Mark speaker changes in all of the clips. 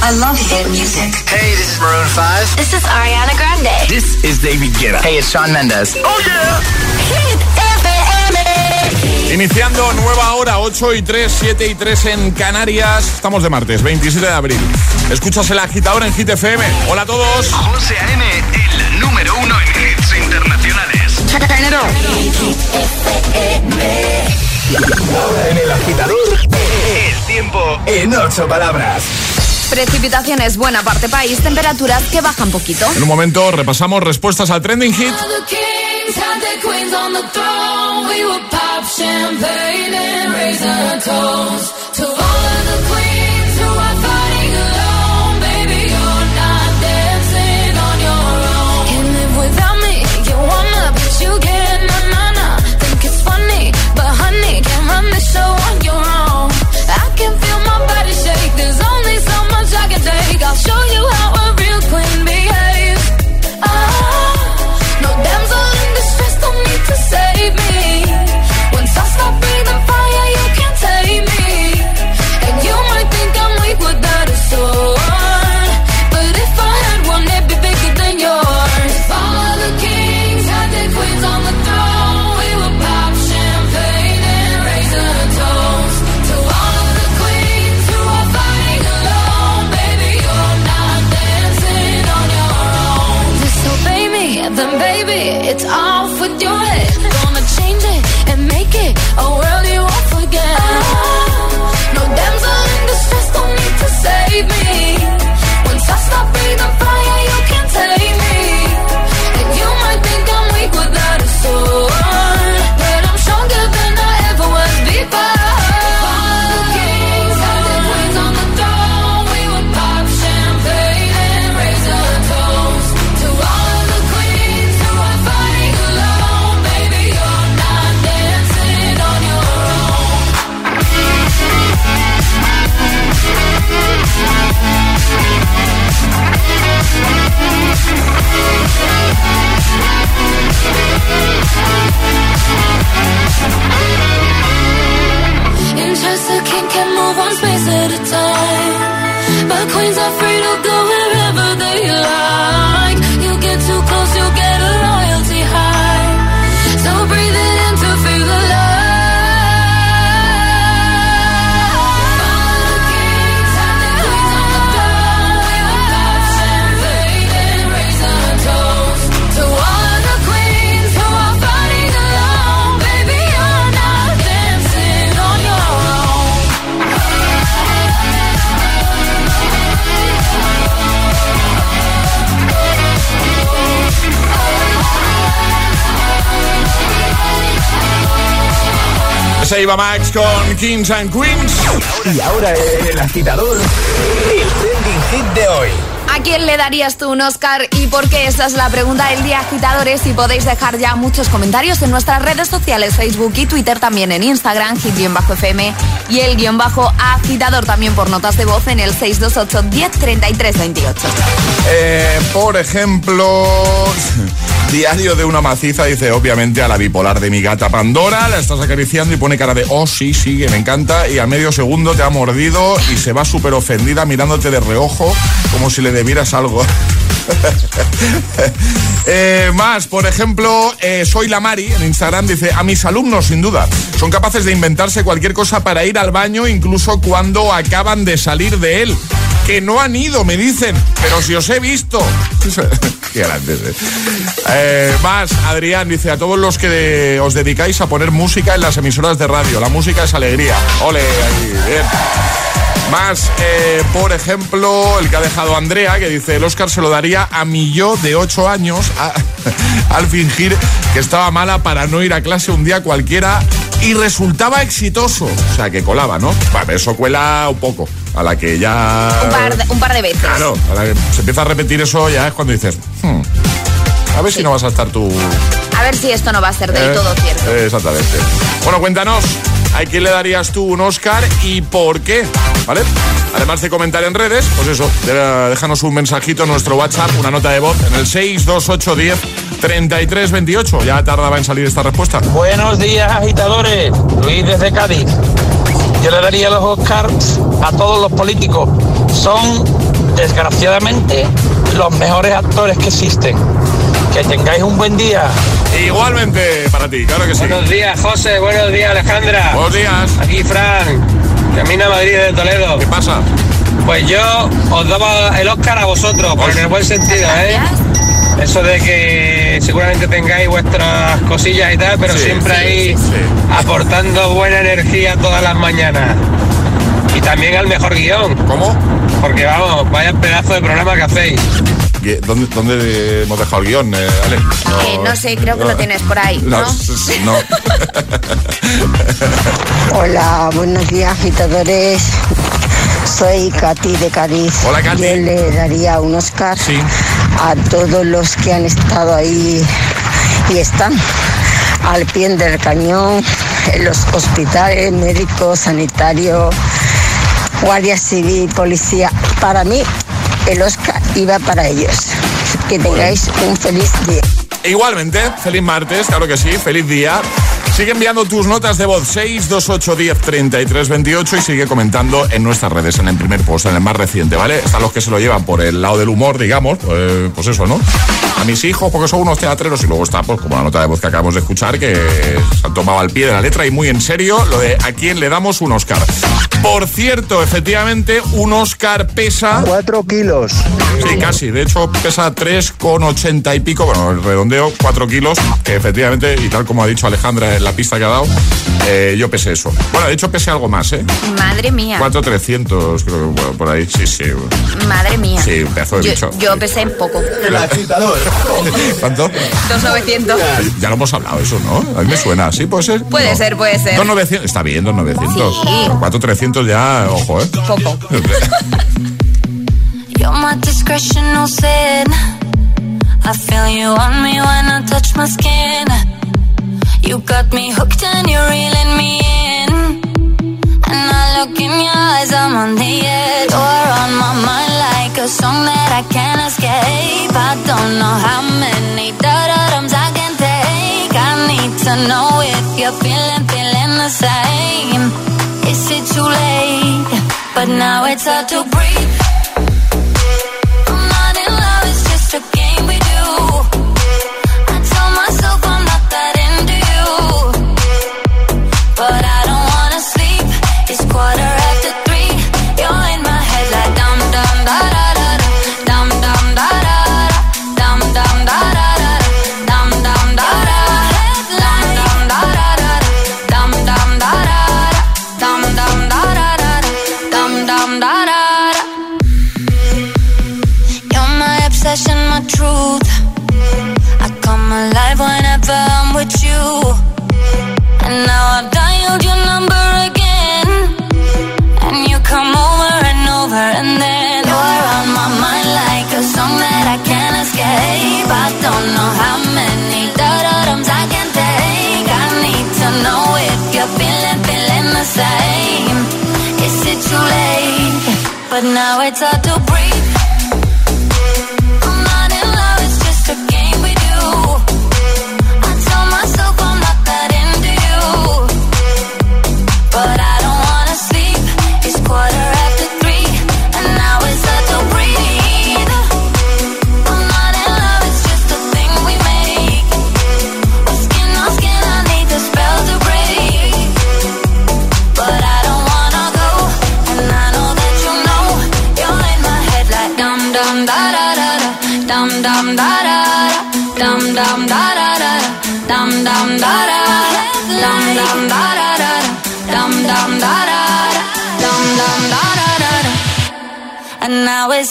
Speaker 1: I love hit music.
Speaker 2: Hey, this is Maroon 5.
Speaker 3: This is Ariana Grande.
Speaker 2: This is David Guetta. Hey, it's Shawn Mendes.
Speaker 3: Oh yeah. Hit FM.
Speaker 4: Iniciando nueva hora, 8 y 3, 7 y 3 en Canarias. Estamos de martes, 27 de abril. Escuchas el agitador en Hit FM. Hola a todos.
Speaker 5: José A.M., el número uno en hits internacionales.
Speaker 6: En el agitador, el tiempo en ocho palabras.
Speaker 7: Precipitaciones buena parte país, temperaturas que bajan poquito.
Speaker 4: En un momento repasamos respuestas al trending hit. it's all se iba Max con Kings and Queens.
Speaker 6: Y ahora el agitador, el trending hit de hoy.
Speaker 7: ¿A quién le darías tú un Oscar y por qué? Esa es la pregunta del día, agitadores. Y podéis dejar ya muchos comentarios en nuestras redes sociales, Facebook y Twitter, también en Instagram, hit-fm y el guion bajo agitador también por notas de voz en el 628 10 28.
Speaker 4: Eh, por ejemplo, Diario de una maciza dice, obviamente, a la bipolar de mi gata Pandora, la estás acariciando y pone cara de, oh, sí, sí, me encanta, y a medio segundo te ha mordido y se va súper ofendida mirándote de reojo como si le debieras algo. Eh, más, por ejemplo, eh, soy la Mari en Instagram dice, a mis alumnos sin duda, son capaces de inventarse cualquier cosa para ir al baño incluso cuando acaban de salir de él. Que no han ido, me dicen, pero si os he visto. Eh, más, Adrián dice, a todos los que os dedicáis a poner música en las emisoras de radio, la música es alegría. Ole. Más, eh, por ejemplo, el que ha dejado Andrea, que dice, el Oscar se lo daría a mi yo de 8 años al fingir que estaba mala para no ir a clase un día cualquiera y resultaba exitoso. O sea, que colaba, ¿no? Vale, eso cuela un poco. A la que
Speaker 7: ya... Un par de, veces.
Speaker 4: Claro, a la que se empieza a repetir eso ya es cuando dices, hmm, a ver si no vas a estar tú...
Speaker 7: A ver si esto no va a ser del eh, todo cierto.
Speaker 4: exactamente. Bueno, cuéntanos. ¿A quién le darías tú un Oscar y por qué? ¿Vale? Además de comentar en redes, pues eso, déjanos un mensajito en nuestro WhatsApp, una nota de voz en el 62810 3328. Ya tardaba en salir esta respuesta.
Speaker 8: Buenos días, agitadores. Luis desde Cádiz. Yo le daría los Oscars a todos los políticos
Speaker 9: son desgraciadamente los mejores actores que existen. Que tengáis un buen día.
Speaker 5: Igualmente para ti, claro que sí.
Speaker 9: Buenos días, José. Buenos días, Alejandra.
Speaker 5: Buenos días.
Speaker 9: Aquí, Fran. Camina Madrid de Toledo.
Speaker 5: ¿Qué pasa?
Speaker 9: Pues yo os daba el Oscar a vosotros, pero en el buen sentido, ¿eh? Eso de que seguramente tengáis vuestras cosillas y tal, pero
Speaker 5: Sí,
Speaker 9: siempre
Speaker 5: sí,
Speaker 9: ahí
Speaker 5: sí.
Speaker 9: aportando buena energía todas las mañanas. Y también al mejor guion,
Speaker 5: ¿Cómo?
Speaker 9: porque vamos, vaya pedazo de programa que hacéis.
Speaker 5: ¿Qué- ¿Dónde, dónde hemos dejado el guion, eh, Ale?
Speaker 7: Eh, no sé, creo que lo tienes por ahí, ¿no?
Speaker 5: no.
Speaker 10: Hola, buenos días, agitadores. Soy Katy de Cádiz.
Speaker 5: Hola, Katy.
Speaker 10: Yo le daría un Oscar
Speaker 5: Sí.
Speaker 10: a todos los que han estado ahí y están al pie del cañón en los hospitales, médicos, sanitarios, guardia civil, policía. Para mí, el Oscar para ellos. Que tengáis un feliz día.
Speaker 5: Igualmente, feliz martes, claro que sí, feliz día. Sigue enviando tus notas de voz 628 10 33 28 y sigue comentando en nuestras redes, en el primer post, en el más reciente, ¿vale? Están los que se lo llevan por el lado del humor, digamos, pues, pues eso, ¿no? A mis hijos, porque son unos teatreros, y luego está, pues, como la nota de voz que acabamos de escuchar, que se han tomado al pie de la letra y muy en serio lo de a quién le damos un Oscar. Por cierto, efectivamente, un Oscar pesa.
Speaker 11: 4 kilos.
Speaker 5: Sí, casi. De hecho, pesa 3,80 y pico. Bueno, el redondeo, 4 kilos. Que efectivamente, y tal como ha dicho Alejandra en la pista que ha dado, eh, yo pesé eso. Bueno, de hecho, pesé algo más, ¿eh?
Speaker 7: Madre mía.
Speaker 5: 4,300, creo que bueno, por ahí. Sí, sí.
Speaker 7: Madre mía.
Speaker 5: Sí, un pedazo de
Speaker 7: yo,
Speaker 5: bicho.
Speaker 7: yo pesé en poco.
Speaker 6: Agitador.
Speaker 5: ¿Cuánto?
Speaker 7: 2,900.
Speaker 5: Ya lo hemos hablado, eso, ¿no? A mí me suena. ¿Sí puede ser?
Speaker 7: Puede
Speaker 5: No.
Speaker 7: ser, puede ser.
Speaker 5: 2,900. Está bien, 2,900.
Speaker 7: Sí.
Speaker 5: 4,300 ya, ojo, ¿eh?
Speaker 7: Poco.
Speaker 4: You're my discretional sin. I feel you on me when I touch my skin. You got me hooked and you're reeling me in. And I look in your eyes, I'm on the edge. You're on my mind like a song that I can't escape. I don't know how many da-da-dums I can take. I need to know if you're feeling, feeling the same. Too late? But now it's hard to breathe. Too late? But now it's hard to breathe.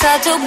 Speaker 4: Now it's hard to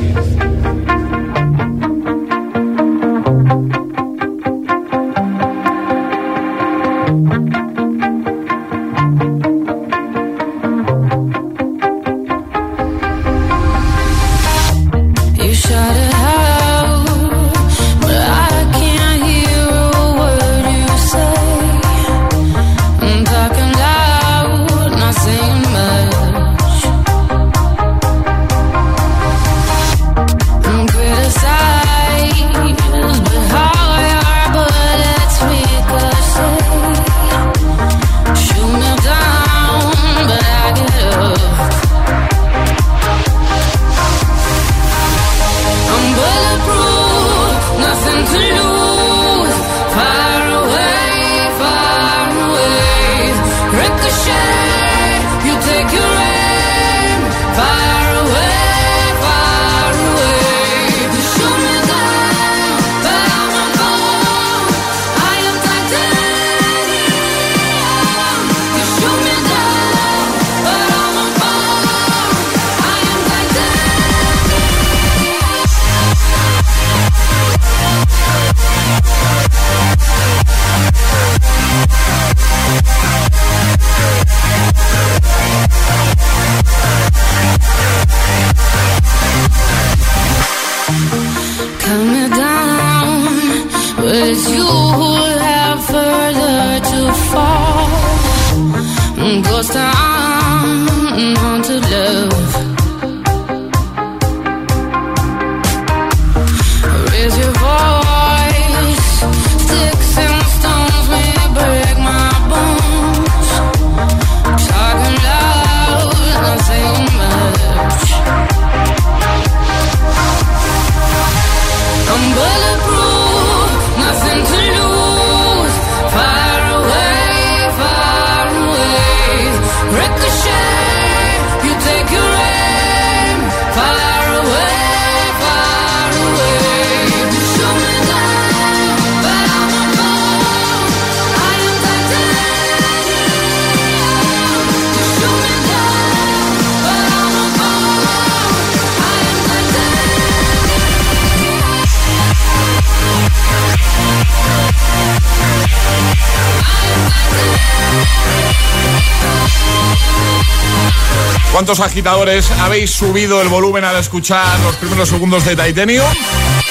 Speaker 5: ¿Cuántos agitadores habéis subido el volumen al escuchar los primeros segundos de Titanium?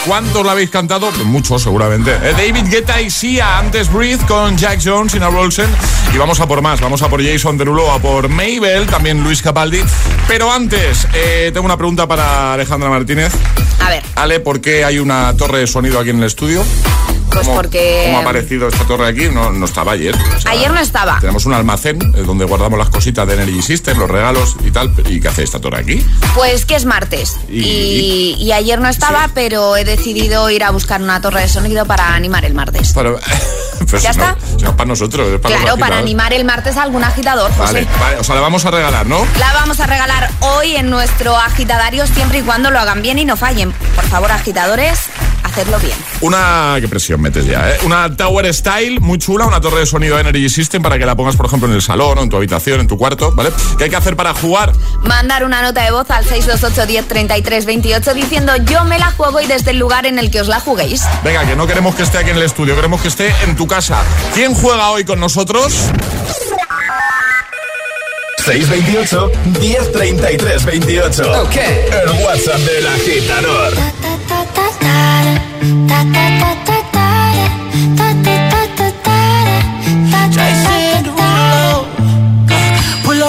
Speaker 5: ¿Cuántos lo habéis cantado? Pues muchos, seguramente. Eh, David Guetta y Sia, antes Breathe con Jack Jones y Olsen. Y vamos a por más, vamos a por Jason Derulo, a por Mabel, también Luis Capaldi. Pero antes, eh, tengo una pregunta para Alejandra Martínez.
Speaker 7: A ver,
Speaker 5: Ale, ¿por qué hay una torre de sonido aquí en el estudio?
Speaker 7: Pues
Speaker 5: ¿Cómo-
Speaker 7: porque...
Speaker 5: ¿Cómo ha aparecido esta torre aquí? No, no estaba ayer. O sea,
Speaker 7: Ayer no estaba.
Speaker 5: Tenemos un almacén eh, donde guardamos las cositas de Energy System, los regalos y tal. ¿Y qué hace esta torre aquí?
Speaker 7: Pues que es martes.
Speaker 5: Y-
Speaker 7: Y, y ayer no estaba,
Speaker 5: Sí.
Speaker 7: pero he decidido ir a buscar una torre de sonido para animar el martes. ¿Ya
Speaker 5: si no-
Speaker 7: está?
Speaker 5: si no es para nosotros, es para los
Speaker 7: Claro, para animar el martes a algún agitador, José.
Speaker 5: Vale, vale, o sea, la vamos a regalar, ¿no?
Speaker 7: La vamos a regalar hoy en nuestro agitadario siempre y cuando lo hagan bien y no fallen. Por favor, agitadores, hacedlo bien.
Speaker 5: Una. ¿Qué presión metes ya, eh? Una Tower Style muy chula, una torre de sonido Energy System para que la pongas, por ejemplo, en el salón o en tu habitación, en tu cuarto, ¿vale? ¿Qué hay que hacer para jugar?
Speaker 7: Mandar una nota de voz al 628 10 33 28 diciendo yo me la juego y desde el lugar en el que os la juguéis.
Speaker 5: Venga, que no queremos que esté aquí en el estudio, queremos que esté en tu casa. ¿Quién juega hoy con nosotros?
Speaker 4: 628 1033 28.
Speaker 6: Ok.
Speaker 4: El WhatsApp del agitador.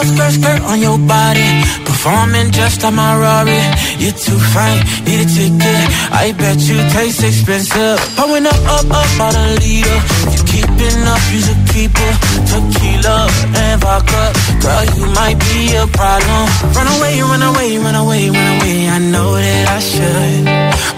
Speaker 12: Skirt, skirt on your body. Performing just like my Rari. You're too fine, need a ticket. I bet you taste expensive. Pouring up, up, up out a leader. If you keeping up, you's a keeper. Tequila and vodka. Girl, you might be a problem. Run away, run away, run away, run away. I know that I should.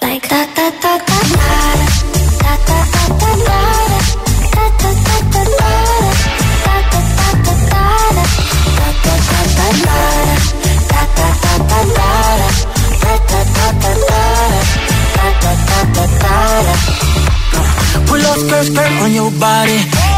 Speaker 13: Da da da da da da da da da da da da da
Speaker 12: Pull on your body.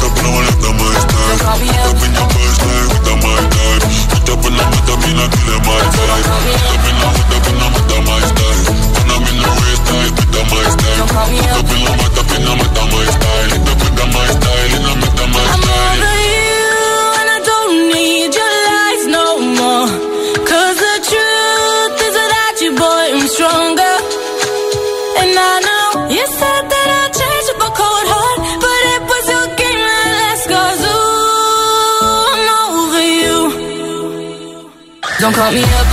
Speaker 4: Te provo la dama de estar. Papi, no puedo estar, gusta my time No no te pena, quiere my time No no te pena, mata my style Cuando a mí no es time, gusta my style No te pena, mata, pena, mata my style Te pena my style, no me Don't call me up,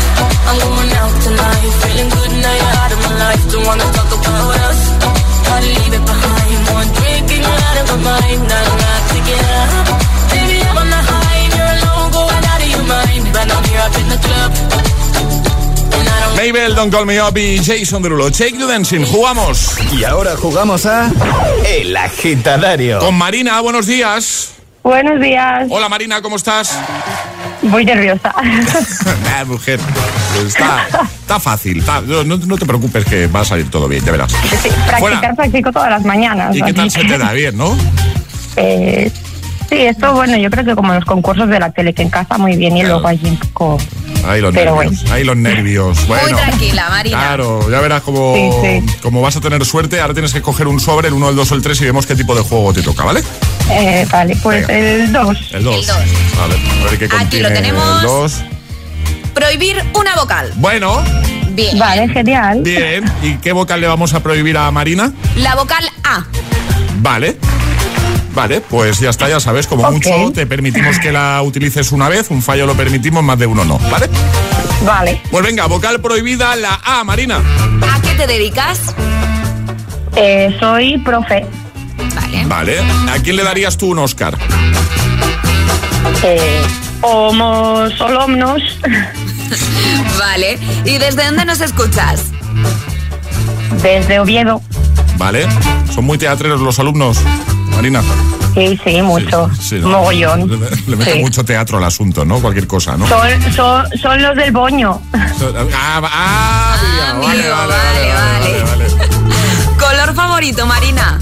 Speaker 4: I'm going out tonight. Feeling good now you're out of my life. Don't wanna talk about us. Gotta leave it behind. One drink and you're out of my mind. Not enough to get up. Baby, I'm on the high and you're alone, going out of your mind. But I'm here up in the club,
Speaker 5: Mabel, Don't Call Me Up y Jason Derulo. Take You Dancing. Jugamos.
Speaker 14: Y ahora jugamos a El Agitadario.
Speaker 5: Con Marina, buenos días.
Speaker 15: Buenos días.
Speaker 5: Hola Marina, ¿cómo estás?
Speaker 15: Muy nerviosa.
Speaker 5: Ah, mujer, está, está fácil. está- no, no te preocupes que va a salir todo bien, ya verás.
Speaker 15: Sí,
Speaker 5: Fuera.
Speaker 15: practicar, practico todas las mañanas.
Speaker 5: ¿Y qué tal se te da? Bien, ¿no?
Speaker 15: eh, sí, esto, bueno, yo creo que como los concursos de la tele, que en casa muy bien y luego allí un poco...
Speaker 5: Ahí los
Speaker 15: Pero
Speaker 5: nervios. Ahí los nervios. Bueno,
Speaker 7: Muy tranquila, Marina.
Speaker 5: Claro, ya verás como,
Speaker 15: Sí,
Speaker 5: vas a tener suerte. Ahora tienes que coger un sobre, el 1, el 2 o el 3 y vemos qué tipo de juego te toca, ¿vale?
Speaker 15: Eh, vale, pues
Speaker 5: Venga.
Speaker 15: el 2.
Speaker 5: El 2.
Speaker 7: El dos.
Speaker 5: Vale, a ver qué
Speaker 7: Aquí lo tenemos.
Speaker 5: el 2.
Speaker 7: Prohibir una vocal.
Speaker 5: Bueno,
Speaker 7: Bien.
Speaker 15: Vale, genial.
Speaker 5: bien. ¿Y qué vocal le vamos a prohibir a Marina?
Speaker 7: La vocal A.
Speaker 5: Vale. Vale, pues ya está, ya sabes, como
Speaker 15: Ok.
Speaker 5: mucho te permitimos que la utilices una vez, un fallo lo permitimos, más de uno no, ¿vale?
Speaker 15: Vale.
Speaker 5: Pues venga, vocal prohibida, la A, Marina.
Speaker 7: ¿A qué te dedicas?
Speaker 15: Eh, soy profe.
Speaker 7: Vale.
Speaker 5: Vale. ¿A quién le darías tú un Oscar?
Speaker 15: Eh, homo solomnos.
Speaker 7: Vale. ¿Y desde dónde nos escuchas?
Speaker 15: Desde Oviedo.
Speaker 5: Vale. Son muy teatreros los alumnos, Marina.
Speaker 15: Sí, sí, mucho.
Speaker 5: Sí, sí, ¿no?
Speaker 15: Mogollón.
Speaker 5: Le, le mete
Speaker 15: Sí.
Speaker 5: mucho teatro al asunto, ¿no? Cualquier cosa, ¿no?
Speaker 15: Son, son, son los del boño.
Speaker 5: Ah, ah, mira,
Speaker 7: amigo,
Speaker 5: vale, vale,
Speaker 7: vale,
Speaker 5: vale, vale, vale.
Speaker 7: Color favorito, Marina.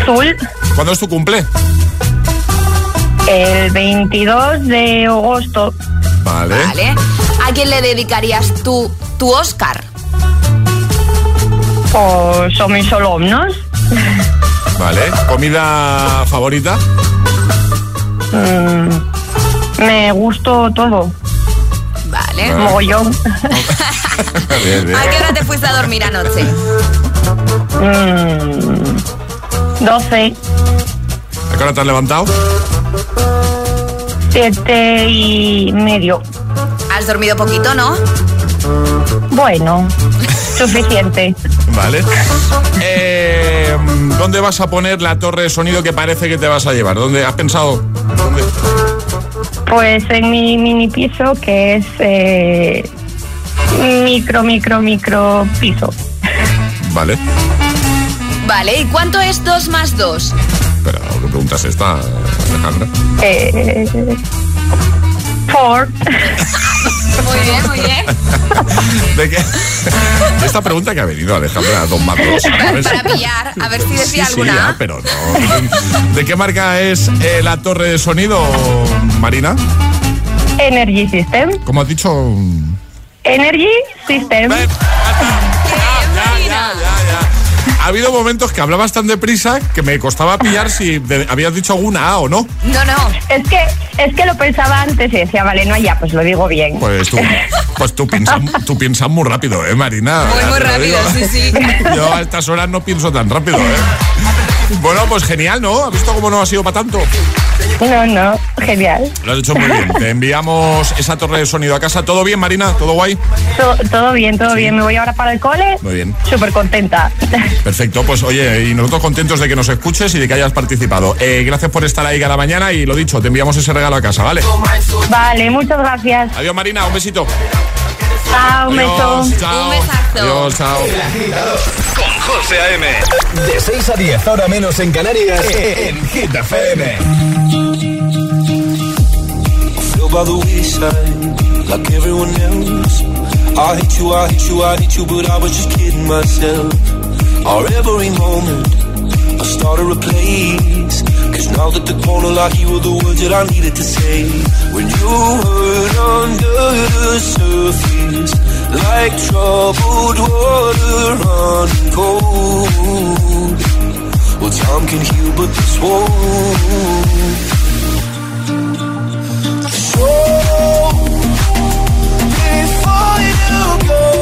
Speaker 15: Azul.
Speaker 5: ¿Cuándo es tu cumple?
Speaker 15: El 22 de agosto.
Speaker 5: Vale.
Speaker 7: Vale. ¿A quién le dedicarías tú tu Oscar?
Speaker 15: Pues son mis alumnos.
Speaker 5: Vale. ¿Comida favorita?
Speaker 15: Mm, me gustó todo.
Speaker 7: Vale.
Speaker 15: Mogollón.
Speaker 5: Bien, bien.
Speaker 7: ¿A qué hora te fuiste a dormir anoche?
Speaker 15: Mm, 12,
Speaker 5: ¿A qué hora te has levantado?
Speaker 15: 7 y medio.
Speaker 7: Has dormido poquito, ¿no?
Speaker 15: Bueno, suficiente.
Speaker 5: Vale. Eh, ¿Dónde vas a poner la torre de sonido que parece que te vas a llevar? ¿Dónde has pensado? ¿Dónde?
Speaker 15: Pues en mi mini piso, que es eh, micro, micro, micro piso.
Speaker 5: Vale.
Speaker 7: Vale. ¿Y cuánto es 2 más 2?
Speaker 5: Pero, ¿qué pregunta es esta, Alejandra?
Speaker 15: Eh, Ford.
Speaker 7: Muy bien, muy bien.
Speaker 5: ¿De qué? Esta pregunta que ha venido, Alejandra, Don Matos.
Speaker 7: Para pillar, a ver si decía
Speaker 5: Sí, sí,
Speaker 7: alguna.
Speaker 5: ya, pero no. ¿De qué marca es eh, la torre de sonido, Marina?
Speaker 15: Energy System.
Speaker 5: Como has dicho.
Speaker 15: Energy System.
Speaker 5: Ven, ya, ya, ya, ya. Ha habido momentos que hablabas tan deprisa que me costaba pillar si de- habías dicho alguna A o no.
Speaker 7: No, no.
Speaker 15: Es que, es que lo pensaba antes y decía, vale, no ya, pues lo digo bien.
Speaker 5: Pues tú, pues tú piensas, tú piensas muy rápido, ¿eh, Marina?
Speaker 7: Muy, muy rápido,
Speaker 5: digo.
Speaker 7: sí, sí.
Speaker 5: Yo a estas horas no pienso tan rápido, ¿eh? Bueno, pues genial, ¿no? ¿Has visto cómo no ha sido para tanto?
Speaker 15: No, no, genial.
Speaker 5: Lo has hecho muy bien. Te enviamos esa torre de sonido a casa. ¿Todo bien, Marina? ¿Todo guay?
Speaker 15: To- todo bien, todo bien. Me voy ahora para el cole.
Speaker 5: Muy bien.
Speaker 15: Súper contenta.
Speaker 5: Perfecto, pues oye, y nosotros contentos de que nos escuches y de que hayas participado. Eh, gracias por estar ahí cada mañana y lo dicho, te enviamos ese regalo a casa, ¿vale?
Speaker 15: Vale, muchas gracias.
Speaker 5: Adiós, Marina, un besito.
Speaker 15: Chao, un beso.
Speaker 7: Un besazo.
Speaker 5: Adiós, chao.
Speaker 14: Con José A.M. De 6 a 10, ahora menos en Canarias, en Hit FM.
Speaker 12: by the wayside, like everyone else. I hate you, I hate you, I hate you, but I was just kidding myself. Our every moment, I started a place. Cause now that the corner like you were the words that I needed to say. When you hurt under the surface, like troubled water running cold. Well, time can heal, but this won't. So before you go,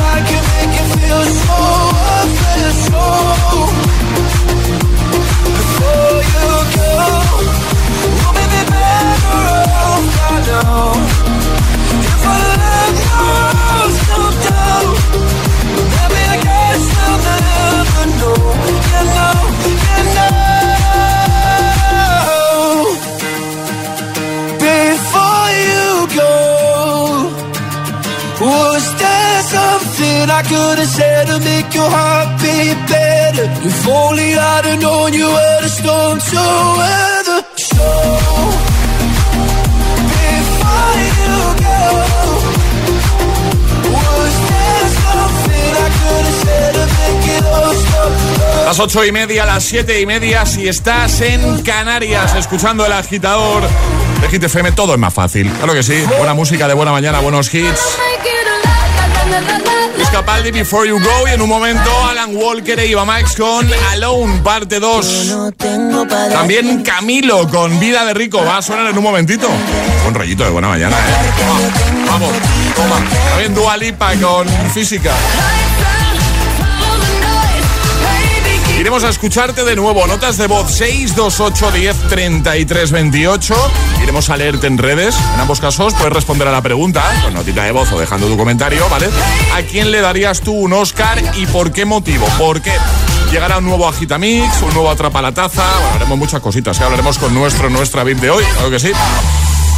Speaker 12: make your heart beat better? If only I'd have known you were the storm to weather. So, before you go, was there something I could have said to make it all stop?
Speaker 5: Las ocho y media, las siete y media, si estás en Canarias escuchando el agitador de Hit FM, todo es más fácil. Claro que sí. Buena música de buena mañana, buenos hits. Capaldi, Before You Go. Y en un momento, Alan Walker e Iba Max con Alone, parte 2. También Camilo con Vida de Rico. Va a sonar en un momentito. Buen rollito de buena mañana, ¿eh? Vamos, toma. También Dua Lipa con Física. Iremos a escucharte de nuevo. Notas de voz 628 10 33 28. Iremos a leerte en redes. En ambos casos puedes responder a la pregunta con notita de voz o dejando tu comentario, ¿vale? ¿A quién le darías tú un Oscar y por qué motivo? ¿Por qué? Llegará un nuevo Agitamix, un nuevo Atrapa la Taza. Haremos muchas cositas. ¿eh? Hablaremos con nuestro, nuestra VIP de hoy. Claro que sí.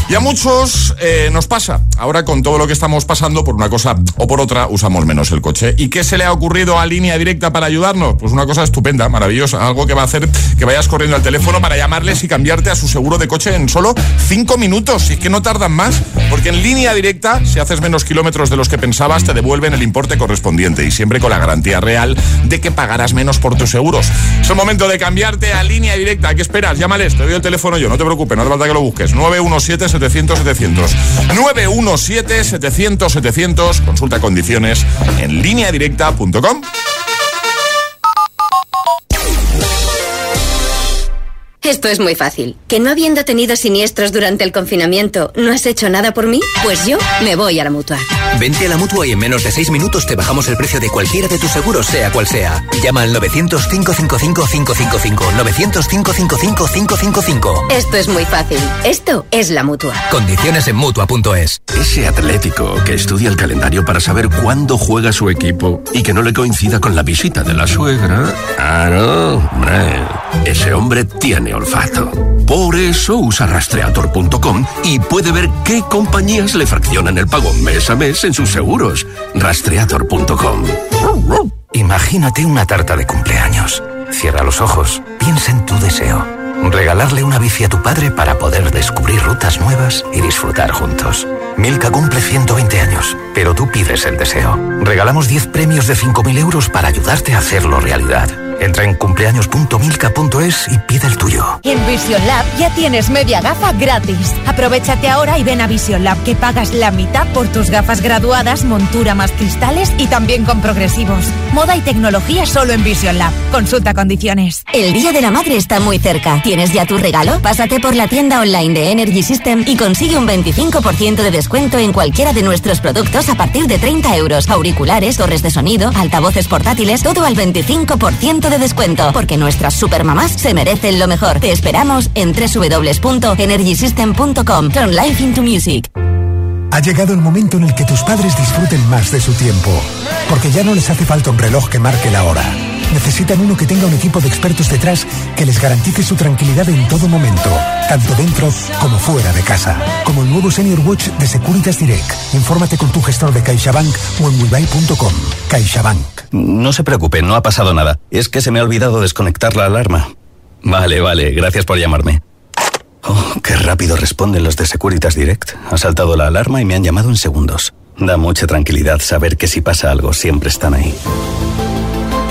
Speaker 5: Y a muchos eh, nos pasa. Ahora con todo lo que estamos pasando, por una cosa o por otra, usamos menos el coche. ¿Y qué se le ha ocurrido a línea directa para ayudarnos? Pues una cosa estupenda, maravillosa. Algo que va a hacer que vayas corriendo al teléfono para llamarles y cambiarte a su seguro de coche en solo cinco minutos. Y es que no tardan más. Porque en línea directa, si haces menos kilómetros de los que pensabas, te devuelven el importe correspondiente. Y siempre con la garantía real de que pagarás menos por tus seguros. Es el momento de cambiarte a línea directa. ¿Qué esperas? Llámales, te doy el teléfono yo. No te preocupes, no hace falta que lo busques. 917 700 700. 917 700 700. Consulta condiciones en lineadirecta.com.
Speaker 16: Esto es muy fácil. ¿Que no habiendo tenido siniestros durante el confinamiento, no has hecho nada por mí? Pues yo me voy a la mutua.
Speaker 17: Vente a la mutua y en menos de seis minutos te bajamos el precio de cualquiera de tus seguros, sea cual sea. Llama al 900-555-555. 900-555-555.
Speaker 16: Esto es muy fácil. Esto es la mutua.
Speaker 17: Condiciones en mutua.es.
Speaker 18: Ese atlético que estudia el calendario para saber cuándo juega su equipo y que no le coincida con la visita de la suegra. Ah, no, hombre. Ese hombre tiene olfato. Por eso usa rastreator.com y puede ver qué compañías le fraccionan el pago mes a mes en sus seguros. Rastreator.com.
Speaker 19: Imagínate una tarta de cumpleaños. Cierra los ojos, piensa en tu deseo. Regalarle una bici a tu padre para poder descubrir rutas nuevas y disfrutar juntos. Milka cumple 120 años, pero tú pides el deseo. Regalamos 10 premios de 5.000 euros para ayudarte a hacerlo realidad. Entra en cumpleaños.milka.es y pide el tuyo.
Speaker 20: En Vision Lab ya tienes media gafa gratis. Aprovechate ahora y ven a Vision Lab que pagas la mitad por tus gafas graduadas, montura más cristales y también con progresivos. Moda y tecnología solo en Vision Lab. Consulta condiciones.
Speaker 16: El Día de la Madre está muy cerca. ¿Tienes ya tu regalo? Pásate por la tienda online de Energy System y consigue un 25% de descuento en cualquiera de nuestros productos a partir de 30 euros. Auriculares, torres de sonido, altavoces portátiles, todo al 25% de de descuento, porque nuestras supermamás se merecen lo mejor. Te esperamos en www.energysystem.com. Turn life into music.
Speaker 21: Ha llegado el momento en el que tus padres disfruten más de su tiempo, porque ya no les hace falta un reloj que marque la hora. Necesitan uno que tenga un equipo de expertos detrás que les garantice su tranquilidad en todo momento, tanto dentro como fuera de casa. Como el nuevo Senior Watch de Securitas Direct. Infórmate con tu gestor de CaixaBank o en WeBuy.com. CaixaBank.
Speaker 19: No se preocupe, no ha pasado nada. Es que se me ha olvidado desconectar la alarma. Vale, vale, gracias por llamarme. Oh, qué rápido responden los de Securitas Direct. Ha saltado la alarma y me han llamado en segundos. Da mucha tranquilidad saber que si pasa algo siempre están ahí.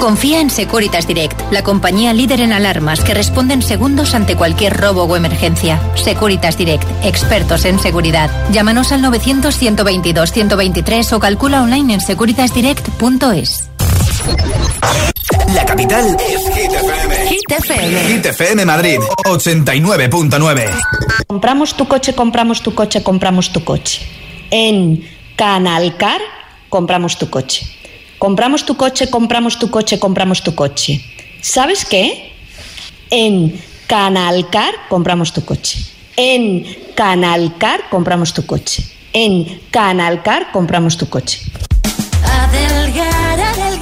Speaker 22: Confía en Securitas Direct, la compañía líder en alarmas que responde en segundos ante cualquier robo o emergencia. Securitas Direct, expertos en seguridad. Llámanos al 900-122-123 o calcula online en securitasdirect.es.
Speaker 14: La capital es Hit FM.
Speaker 22: Hit FM.
Speaker 14: Hit FM Madrid, 89.9.
Speaker 23: Compramos tu coche, compramos tu coche, compramos tu coche. En Canalcar compramos tu coche. Compramos tu coche, compramos tu coche, compramos tu coche. ¿Sabes qué? En Canalcar compramos tu coche. En Canalcar compramos tu coche. En Canalcar compramos tu coche.
Speaker 4: Adelgar, adelgar.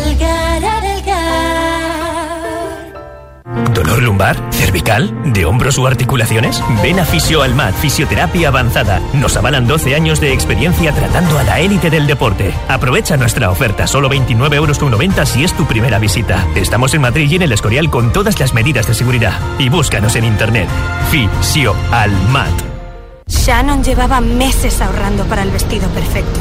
Speaker 24: ¿Dolor lumbar? ¿Cervical? ¿De hombros u articulaciones? Ven a Fisio Almat, Fisioterapia Avanzada. Nos avalan 12 años de experiencia tratando a la élite del deporte. Aprovecha nuestra oferta, solo 29,90 euros si es tu primera visita. Estamos en Madrid y en el Escorial con todas las medidas de seguridad. Y búscanos en internet. Fisio Almat.
Speaker 25: Shannon llevaba meses ahorrando para el vestido perfecto,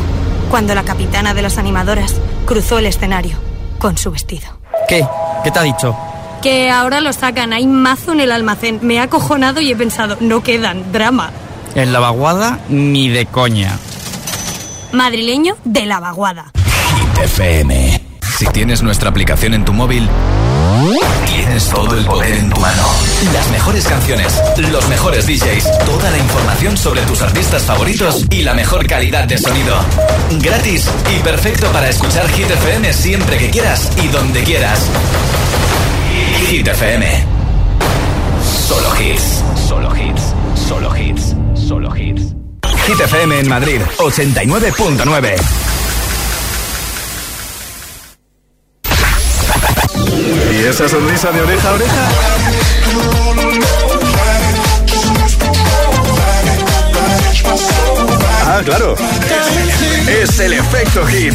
Speaker 25: cuando la capitana de las animadoras cruzó el escenario con su vestido.
Speaker 26: ¿Qué? ¿Qué te ha dicho?
Speaker 25: Que ahora lo sacan, hay mazo en el almacén. Me ha acojonado y he pensado, no quedan, drama.
Speaker 26: En la vaguada, ni de coña.
Speaker 25: Madrileño de la vaguada.
Speaker 14: FM. Si tienes nuestra aplicación en tu móvil, tienes todo el poder en tu mano. Las mejores canciones, los mejores DJs, toda la información sobre tus artistas favoritos y la mejor calidad de sonido. Gratis y perfecto para escuchar Hit FM siempre que quieras y donde quieras. Hit FM. Solo hits. Solo hits. Solo hits. Solo hits. Hit FM en Madrid, 89.9.
Speaker 27: ¿Y esa sonrisa de oreja a oreja? Ah, claro. Es el efecto hit.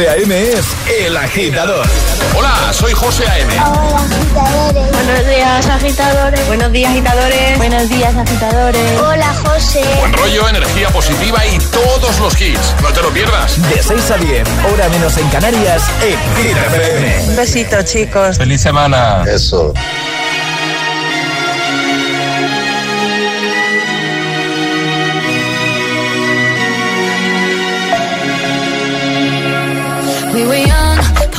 Speaker 14: José A.M. es El Agitador.
Speaker 5: Hola, soy José A.M.
Speaker 4: Buenos días, agitadores. Buenos días, agitadores. Buenos días, agitadores. Hola, José.
Speaker 5: Buen rollo, energía positiva y todos los hits. No te lo pierdas.
Speaker 14: De 6 a 10, hora menos en Canarias, en Hit FM.
Speaker 4: Un besito, chicos.
Speaker 5: Feliz semana.
Speaker 28: Eso.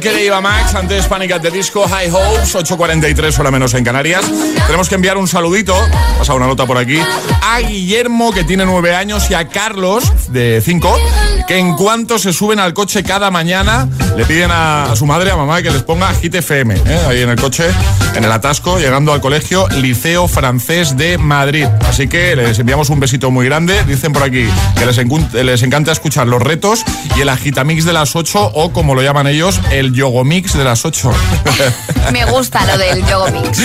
Speaker 5: 2, Alan Walker e Eva Max, antes Panic at the Disco, High Hopes, 8.43 hora menos en Canarias. Tenemos que enviar un saludito, pasa una nota por aquí, a Guillermo, que tiene 9 años, y a Carlos, de 5, que en cuanto se suben al coche cada mañana, le piden a, a su madre, a mamá, que les ponga Hit FM, ¿eh? ahí en el coche, en el atasco, llegando al colegio Liceo Francés de Madrid. Así que les enviamos un besito muy grande. Dicen por aquí que les, les encanta escuchar los retos y el agitamix de las 8 o como lo llaman ellos, el yogomix de las 8.
Speaker 7: Me gusta lo del yogo mix.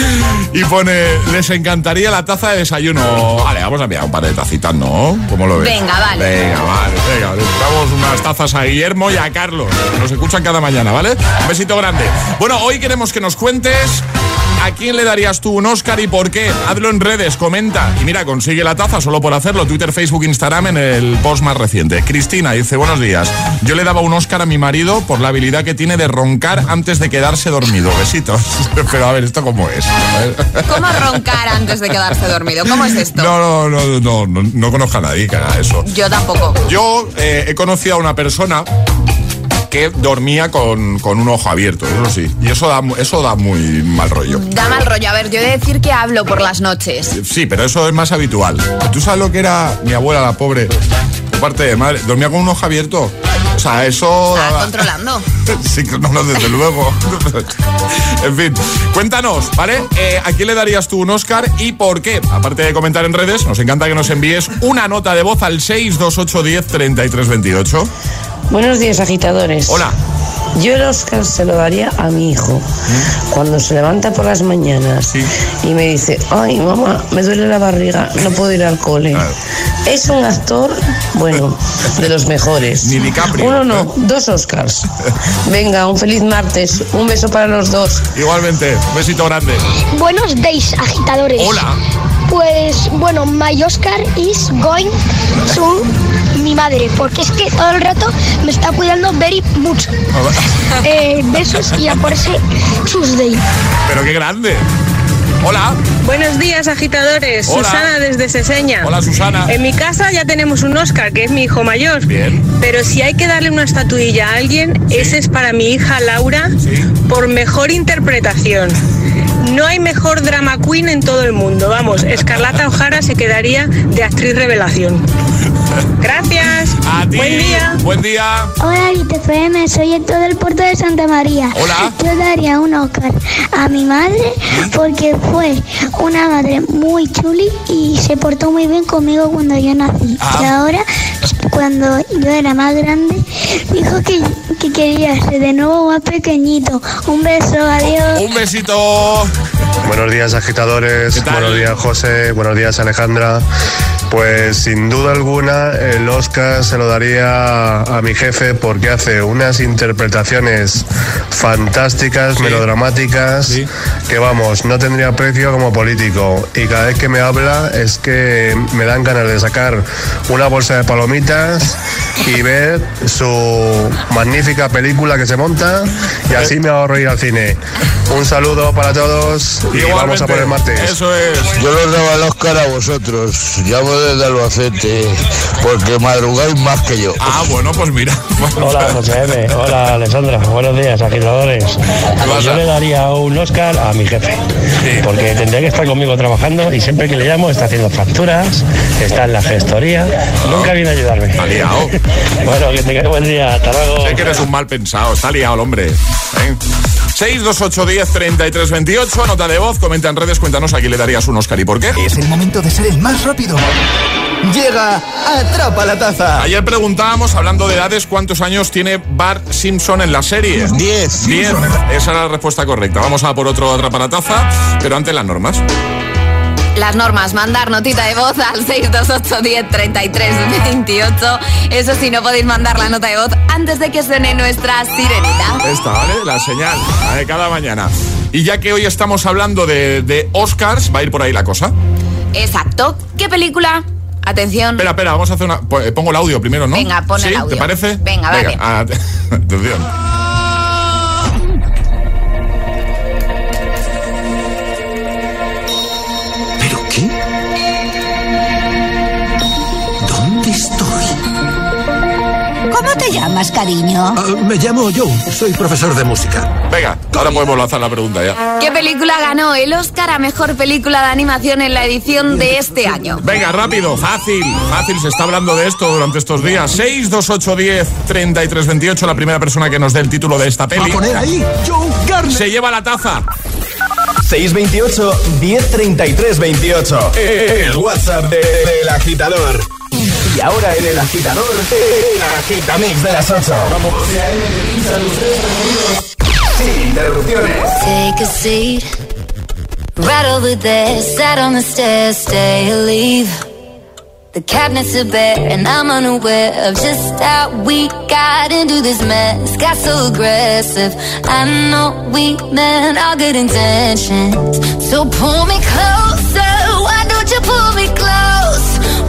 Speaker 5: y pone, les encantaría la taza de desayuno. Vale, vamos a enviar un par de tacitas, ¿no? ¿Cómo lo ves?
Speaker 7: Venga, vale.
Speaker 5: Venga, vale, venga. Le damos unas tazas a Guillermo y a Carlos. que Nos escuchan cada mañana, ¿vale? Un besito grande. Bueno, hoy queremos que nos cuentes ¿A quién le darías tú un Oscar y por qué? Hazlo en redes, comenta. Y mira, consigue la taza solo por hacerlo. Twitter, Facebook, Instagram en el post más reciente. Cristina dice, buenos días. Yo le daba un Oscar a mi marido por la habilidad que tiene de roncar antes de quedarse dormido. Besitos. Pero a ver, ¿esto cómo es?
Speaker 7: ¿Cómo roncar antes de quedarse dormido? ¿Cómo es esto?
Speaker 5: No, no, no, no, no, no conozco a nadie que haga eso.
Speaker 7: Yo tampoco.
Speaker 5: Yo eh, he conocido a una persona que dormía con, con, un ojo abierto, eso sí. Y eso da, eso da muy mal rollo.
Speaker 7: Da mal rollo. A ver, yo he de decir que hablo por las noches.
Speaker 5: Sí, pero eso es más habitual. ¿Tú sabes lo que era mi abuela, la pobre, por parte de madre? Dormía con un ojo abierto. O sea, eso...
Speaker 7: Estaba controlando.
Speaker 5: sí, no, no, desde luego. en fin, cuéntanos, ¿vale? Eh, ¿A quién le darías tú un Oscar y por qué? Aparte de comentar en redes, nos encanta que nos envíes una nota de voz al 62810 3328.
Speaker 28: Buenos días, agitadores.
Speaker 5: Hola.
Speaker 28: Yo el Oscar se lo daría a mi hijo. Cuando se levanta por las mañanas y me dice, ay mamá, me duele la barriga, no puedo ir al cole. Es un actor, bueno, de los mejores.
Speaker 5: Ni DiCaprio.
Speaker 28: Uno no, dos Oscars. Venga, un feliz martes. Un beso para los dos.
Speaker 5: Igualmente, un besito grande.
Speaker 29: Buenos días, agitadores.
Speaker 5: Hola.
Speaker 29: Pues bueno, my Oscar is going to mi madre, porque es que todo el rato me está cuidando very mucho. eh, besos y a por ese Tuesday.
Speaker 5: Pero qué grande. Hola.
Speaker 30: Buenos días, agitadores.
Speaker 5: Hola.
Speaker 30: Susana desde Seseña.
Speaker 5: Hola, Susana.
Speaker 30: En mi casa ya tenemos un Oscar, que es mi hijo mayor.
Speaker 5: Bien.
Speaker 30: Pero si hay que darle una estatuilla a alguien, ese es para mi hija Laura por mejor interpretación. No hay mejor drama queen en todo el mundo. Vamos, Escarlata O'Hara se quedaría de actriz revelación. Gracias.
Speaker 5: A ti.
Speaker 30: Buen día.
Speaker 5: Buen día.
Speaker 29: Hola, ITFM, soy Héctor del puerto de Santa María.
Speaker 5: Hola.
Speaker 29: Yo daría un Oscar a mi madre porque fue una madre muy chuli y se portó muy bien conmigo cuando yo nací.
Speaker 5: Ah.
Speaker 29: Y ahora, cuando yo era más grande, dijo que, que quería ser de nuevo más pequeñito. Un beso, adiós.
Speaker 5: Un besito.
Speaker 31: Buenos días agitadores, buenos días José, buenos días Alejandra. Pues sin duda alguna el Oscar se lo daría a mi jefe porque hace unas interpretaciones fantásticas, melodramáticas, que vamos, no tendría precio como político. Y cada vez que me habla es que me dan ganas de sacar una bolsa de palomitas y ver su magnífica película que se monta y así me ahorro ir al cine. Un saludo para todos y vamos a por el martes.
Speaker 5: Eso es.
Speaker 32: Yo los daba el Oscar a vosotros. Llamo desde Albacete porque madrugáis más que yo.
Speaker 5: Ah, bueno, pues mira.
Speaker 33: Hola José M, hola Alessandra, buenos días, agitadores. Yo le daría un Oscar a mi jefe, porque tendría que estar conmigo trabajando y siempre que le llamo está haciendo facturas, está en la gestoría, nunca viene a ayudarme.
Speaker 5: Está liado.
Speaker 33: bueno, que tengáis buen día, hasta luego.
Speaker 5: Sé que eres un mal pensado, está liado el hombre. ¿eh? 62810 3328, nota de voz, comenta en redes, cuéntanos a quién le darías un Oscar y por qué.
Speaker 6: Es el momento de ser el más rápido. Llega Atrapa la Taza.
Speaker 5: Ayer preguntábamos, hablando de edades, cuántos años tiene Bart Simpson en la serie.
Speaker 32: 10.
Speaker 5: 10. Esa era la respuesta correcta. Vamos a por otro Atrapa la Taza, pero antes las normas.
Speaker 7: Las normas, mandar notita de voz al 628 10 33 28. Eso sí, no podéis mandar la nota de voz antes de que suene nuestra sirenita.
Speaker 5: Esta, ¿vale? La señal, la de cada mañana. Y ya que hoy estamos hablando de, de Oscars, va a ir por ahí la cosa.
Speaker 7: Exacto. ¿Qué película? Atención.
Speaker 5: Espera, espera, vamos a hacer una. pues, Pongo el audio primero, ¿no?
Speaker 7: Venga, pon el
Speaker 5: ¿Sí?
Speaker 7: audio.
Speaker 5: ¿Te parece?
Speaker 7: Venga, dale.
Speaker 5: ah, atención.
Speaker 34: Te llamas, cariño?
Speaker 6: Ah, me llamo Joe, soy profesor de música.
Speaker 5: Venga, ahora podemos lanzar la pregunta ya.
Speaker 7: ¿Qué película ganó el Oscar a mejor película de animación en la edición de este año?
Speaker 5: Venga, rápido, fácil, fácil, se está hablando de esto durante estos días. 62810 3328, la primera persona que nos dé el título de esta peli.
Speaker 6: A poner ahí, Joe Garner.
Speaker 5: Se lleva la taza.
Speaker 35: 628 1033 28. El WhatsApp de- del agitador. Y ahora en el agitador, el agitamix de las 8. Vamos. Sin interrupciones.
Speaker 4: Take a seat. Right over there, sat on the stairs, stay or leave. The cabinets are bare, and I'm unaware of just how we got into this mess. Got so aggressive. I know we meant all good intentions. So pull me closer. Why don't you pull me close?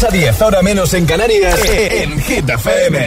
Speaker 35: 6 a 10, ahora menos en Canarias, en Hit FM.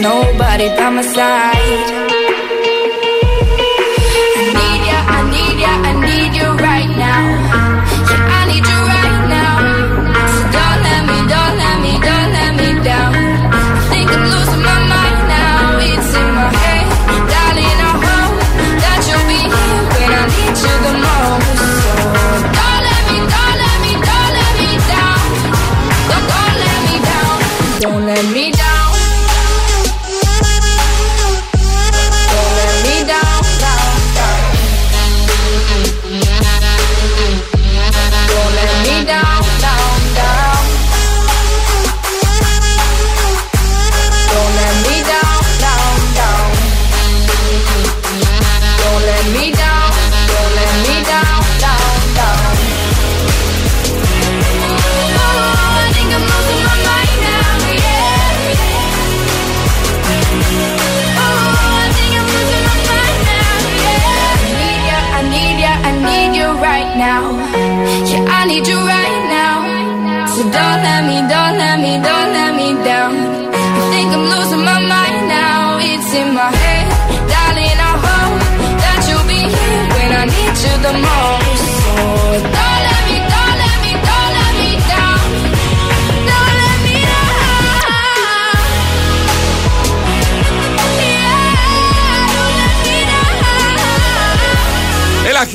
Speaker 4: Nobody by my side.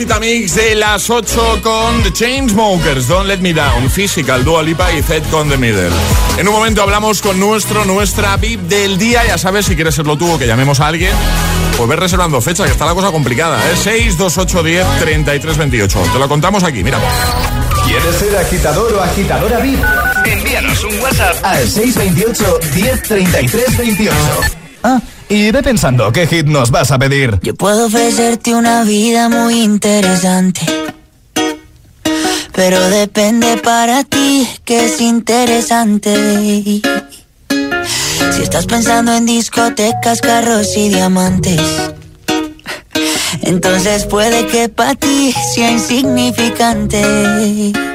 Speaker 5: Agitamix de las 8 con The Chainsmokers, Don't Let Me Down, Physical, Dua Lipa y Zed con The Middle. En un momento hablamos con nuestro, nuestra VIP del día. Ya sabes, si quieres serlo tú o que llamemos a alguien, pues ves reservando fecha, que está la cosa complicada. ¿eh? 62810 3328. Te lo contamos aquí, mira.
Speaker 35: ¿Quieres ser agitador o agitadora VIP? Envíanos un WhatsApp al 628 1033 28. Ah, y ve pensando qué hit nos vas a pedir.
Speaker 36: Yo puedo ofrecerte una vida muy interesante. Pero depende para ti que es interesante. Si estás pensando en discotecas, carros y diamantes. Entonces puede que para ti sea insignificante.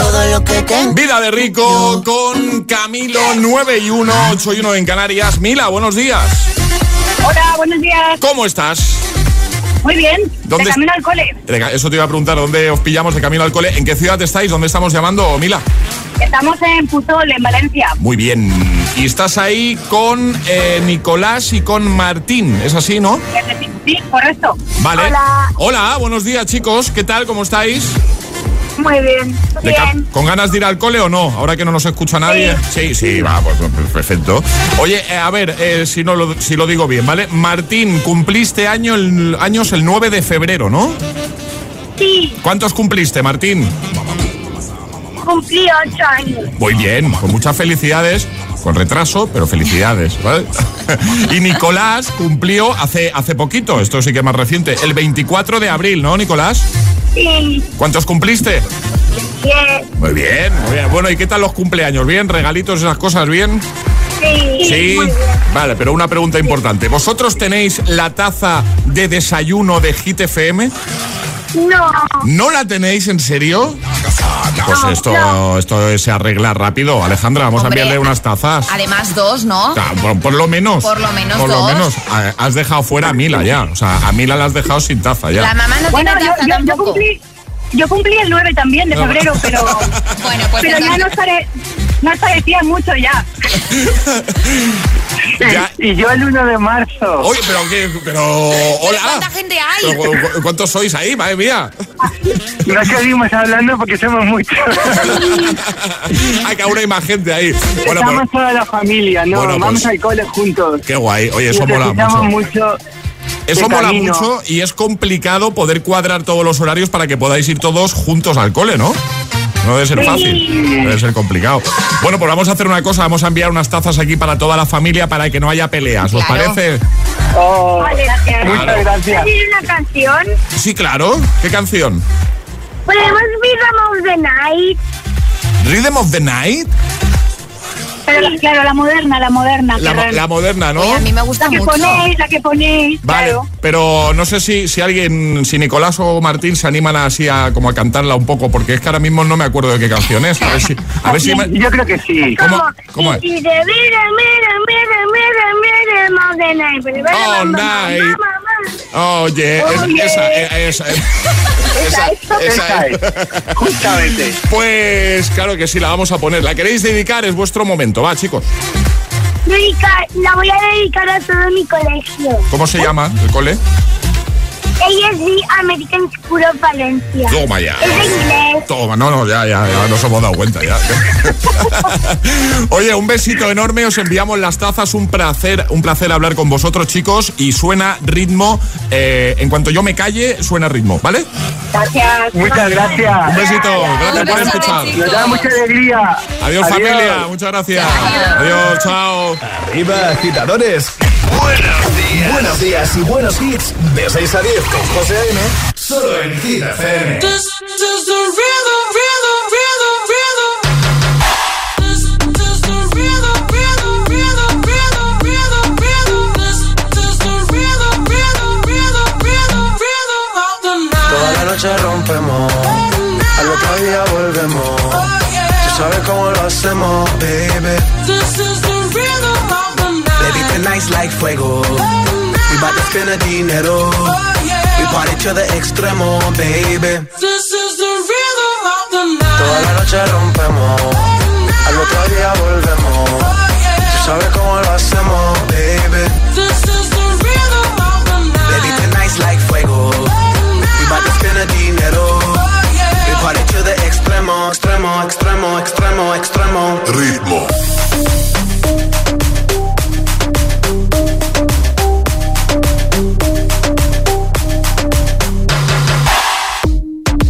Speaker 36: Todo lo que tengo.
Speaker 5: Vida de rico con Camilo 9 y 1, 8 y 1 en Canarias. Mila, buenos días.
Speaker 37: Hola, buenos días.
Speaker 5: ¿Cómo estás?
Speaker 37: Muy bien.
Speaker 5: ¿Dónde
Speaker 37: de camino al cole.
Speaker 5: Venga, Eso te iba a preguntar, ¿dónde os pillamos de camino al cole? ¿En qué ciudad estáis? ¿Dónde estamos llamando, Mila?
Speaker 37: Estamos en Puzol, en Valencia.
Speaker 5: Muy bien. Y estás ahí con eh, Nicolás y con Martín, ¿es así, no?
Speaker 37: Sí, correcto.
Speaker 5: Vale.
Speaker 37: Hola.
Speaker 5: Hola, buenos días, chicos. ¿Qué tal? ¿Cómo estáis?
Speaker 37: Muy bien.
Speaker 5: ¿De ca-
Speaker 37: Bien.
Speaker 5: ¿Con ganas de ir al cole o no? Ahora que no nos escucha nadie. Sí, sí, va, pues, pues, perfecto. Oye, eh, a ver, eh, si, no lo, si lo digo bien, ¿vale? Martín, cumpliste año el, años el 9 de febrero, ¿no?
Speaker 37: Sí,
Speaker 5: ¿Cuántos cumpliste, Martín?
Speaker 37: cumplí ocho años.
Speaker 5: Muy bien, con muchas felicidades. Con retraso, pero felicidades, ¿vale? y Nicolás cumplió hace, hace poquito, esto sí que es más reciente, el 24 de abril, ¿no, Nicolás?
Speaker 37: Sí,
Speaker 5: ¿Cuántos cumpliste? Muy bien, muy bien. Bueno, ¿y qué tal los cumpleaños? ¿Bien? ¿Regalitos, esas cosas? ¿Bien?
Speaker 37: Sí,
Speaker 5: Sí. Vale, pero una pregunta importante. ¿Vosotros tenéis la taza de desayuno de Hit FM?
Speaker 37: No,
Speaker 5: ¿No la tenéis en serio? Pues esto, esto se arregla rápido. Alejandra, vamos
Speaker 7: Hombre.
Speaker 5: a enviarle unas tazas.
Speaker 7: Además, dos, ¿no?
Speaker 5: Ah, Por, por lo menos.
Speaker 7: Por lo menos
Speaker 5: Por lo menos. Ah, Has dejado fuera a Mila ya. O sea, a Mila la has dejado sin taza ya.
Speaker 7: La mamá no
Speaker 37: bueno,
Speaker 7: tiene
Speaker 37: yo,
Speaker 7: taza
Speaker 37: yo- yo
Speaker 7: tampoco.
Speaker 37: cumplí, yo cumplí el 9 también de febrero, pero,
Speaker 7: Bueno, pues
Speaker 37: pero ya no pare, no parecía mucho ya.
Speaker 5: Ya.
Speaker 38: Y yo el 1 de marzo.
Speaker 5: Oye, pero qué. Pero. Hola.
Speaker 7: ¿Cuánta gente hay?
Speaker 5: Pero, cu- cu- ¿Cuántos sois ahí? Madre mía.
Speaker 38: No seguimos hablando porque somos muchos.
Speaker 5: Hay que aún hay más gente ahí. Bueno,
Speaker 38: Estamos
Speaker 5: pero,
Speaker 38: toda la familia, ¿no?
Speaker 5: Bueno,
Speaker 38: Vamos
Speaker 5: pues-
Speaker 38: al cole juntos.
Speaker 5: qué guay. Oye, eso mola mucho.
Speaker 38: mucho.
Speaker 5: Eso mola
Speaker 38: camino.
Speaker 5: mucho y es complicado poder cuadrar todos los horarios para que podáis ir todos juntos al cole, ¿no? No debe ser fácil, debe ser complicado. Bueno, pues vamos a hacer una cosa, vamos a enviar unas tazas aquí para toda la familia para que no haya peleas, ¿os
Speaker 7: Claro.
Speaker 5: parece?
Speaker 38: Oh,
Speaker 37: Vale, gracias.
Speaker 38: muchas
Speaker 5: Claro.
Speaker 38: gracias.
Speaker 37: ¿Hay una canción?
Speaker 5: Sí, claro. ¿Qué canción?
Speaker 37: Podemos Rhythm of the Night.
Speaker 5: Rhythm of the Night,
Speaker 37: Pero la- claro, la moderna, la moderna.
Speaker 5: la, mo- la moderna, ¿no?
Speaker 7: Oye, a mí me gusta
Speaker 37: la que
Speaker 7: mucho.
Speaker 37: ponéis, la que ponéis.
Speaker 5: Vale,
Speaker 37: claro.
Speaker 5: pero no sé si, si alguien, si Nicolás o Martín se animan así a como a cantarla un poco, porque es que ahora mismo no me acuerdo de qué canción es. A ver si, a ver si me-
Speaker 38: Yo creo que sí.
Speaker 5: ¿Cómo,
Speaker 37: Como,
Speaker 5: cómo es? All
Speaker 37: mamá,
Speaker 5: night.
Speaker 37: mamá, mamá.
Speaker 5: Oye, es-
Speaker 37: Oye.
Speaker 5: esa, eh, esa, esa, esa
Speaker 38: Esa
Speaker 5: es.
Speaker 38: es. Justamente.
Speaker 5: Pues claro que sí, la vamos a poner. ¿La queréis dedicar? Es vuestro momento. Va, chicos.
Speaker 37: Dedicar- la voy a dedicar a todo mi colegio.
Speaker 5: ¿Cómo se llama el cole?
Speaker 37: ASD American School of Valencia.
Speaker 5: Toma ya.
Speaker 37: Es de inglés.
Speaker 5: Toma, no, no, ya, ya, ya nos hemos dado cuenta ya. Oye, un besito enorme, os enviamos las tazas, un placer, un placer hablar con vosotros, chicos, y suena ritmo, eh, en cuanto yo me calle, suena ritmo, ¿vale?
Speaker 37: Gracias.
Speaker 38: Muchas gracias.
Speaker 5: Un besito, gracias por escuchar.
Speaker 38: Nos da mucha alegría.
Speaker 5: Adiós, familia, muchas gracias. Adiós, chao.
Speaker 35: Arriba, agitadores.
Speaker 14: Buenos días.
Speaker 35: Y buenos hits. De 6 a 10 con José A.M.
Speaker 14: Solo en
Speaker 11: Toda la noche rompemos. Al
Speaker 39: otro volvemos. Sabes cómo lo hacemos, baby
Speaker 40: the night.
Speaker 39: Baby, tonight's like fuego. We bout to spend the dinero. We party to the extremo, baby.
Speaker 40: This is the rhythm of the night.
Speaker 39: Toda la noche rompemos. Al otro día volvemos. Tú sabes cómo lo hacemos, baby.
Speaker 40: This is the rhythm of the night.
Speaker 39: Baby, tonight's like fuego. We bout to spend the dinero. We party to the extremo, extremo, extremo, extremo, extremo.
Speaker 41: Ritmo.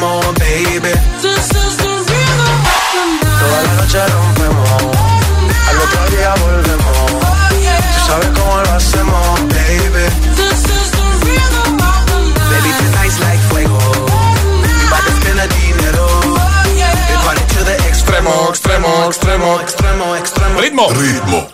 Speaker 39: baby. Toda la noche rompemos, al otro día volvemos. Oh. Tú sabes cómo lo hacemos, baby. This is the rhythm of the night. Baby, tonight's like fuego. We bout to spend the dinero. Oh, yeah. to the extremo, extremo, extremo, extremo, extremo.
Speaker 5: Ritmo.
Speaker 41: Ritmo.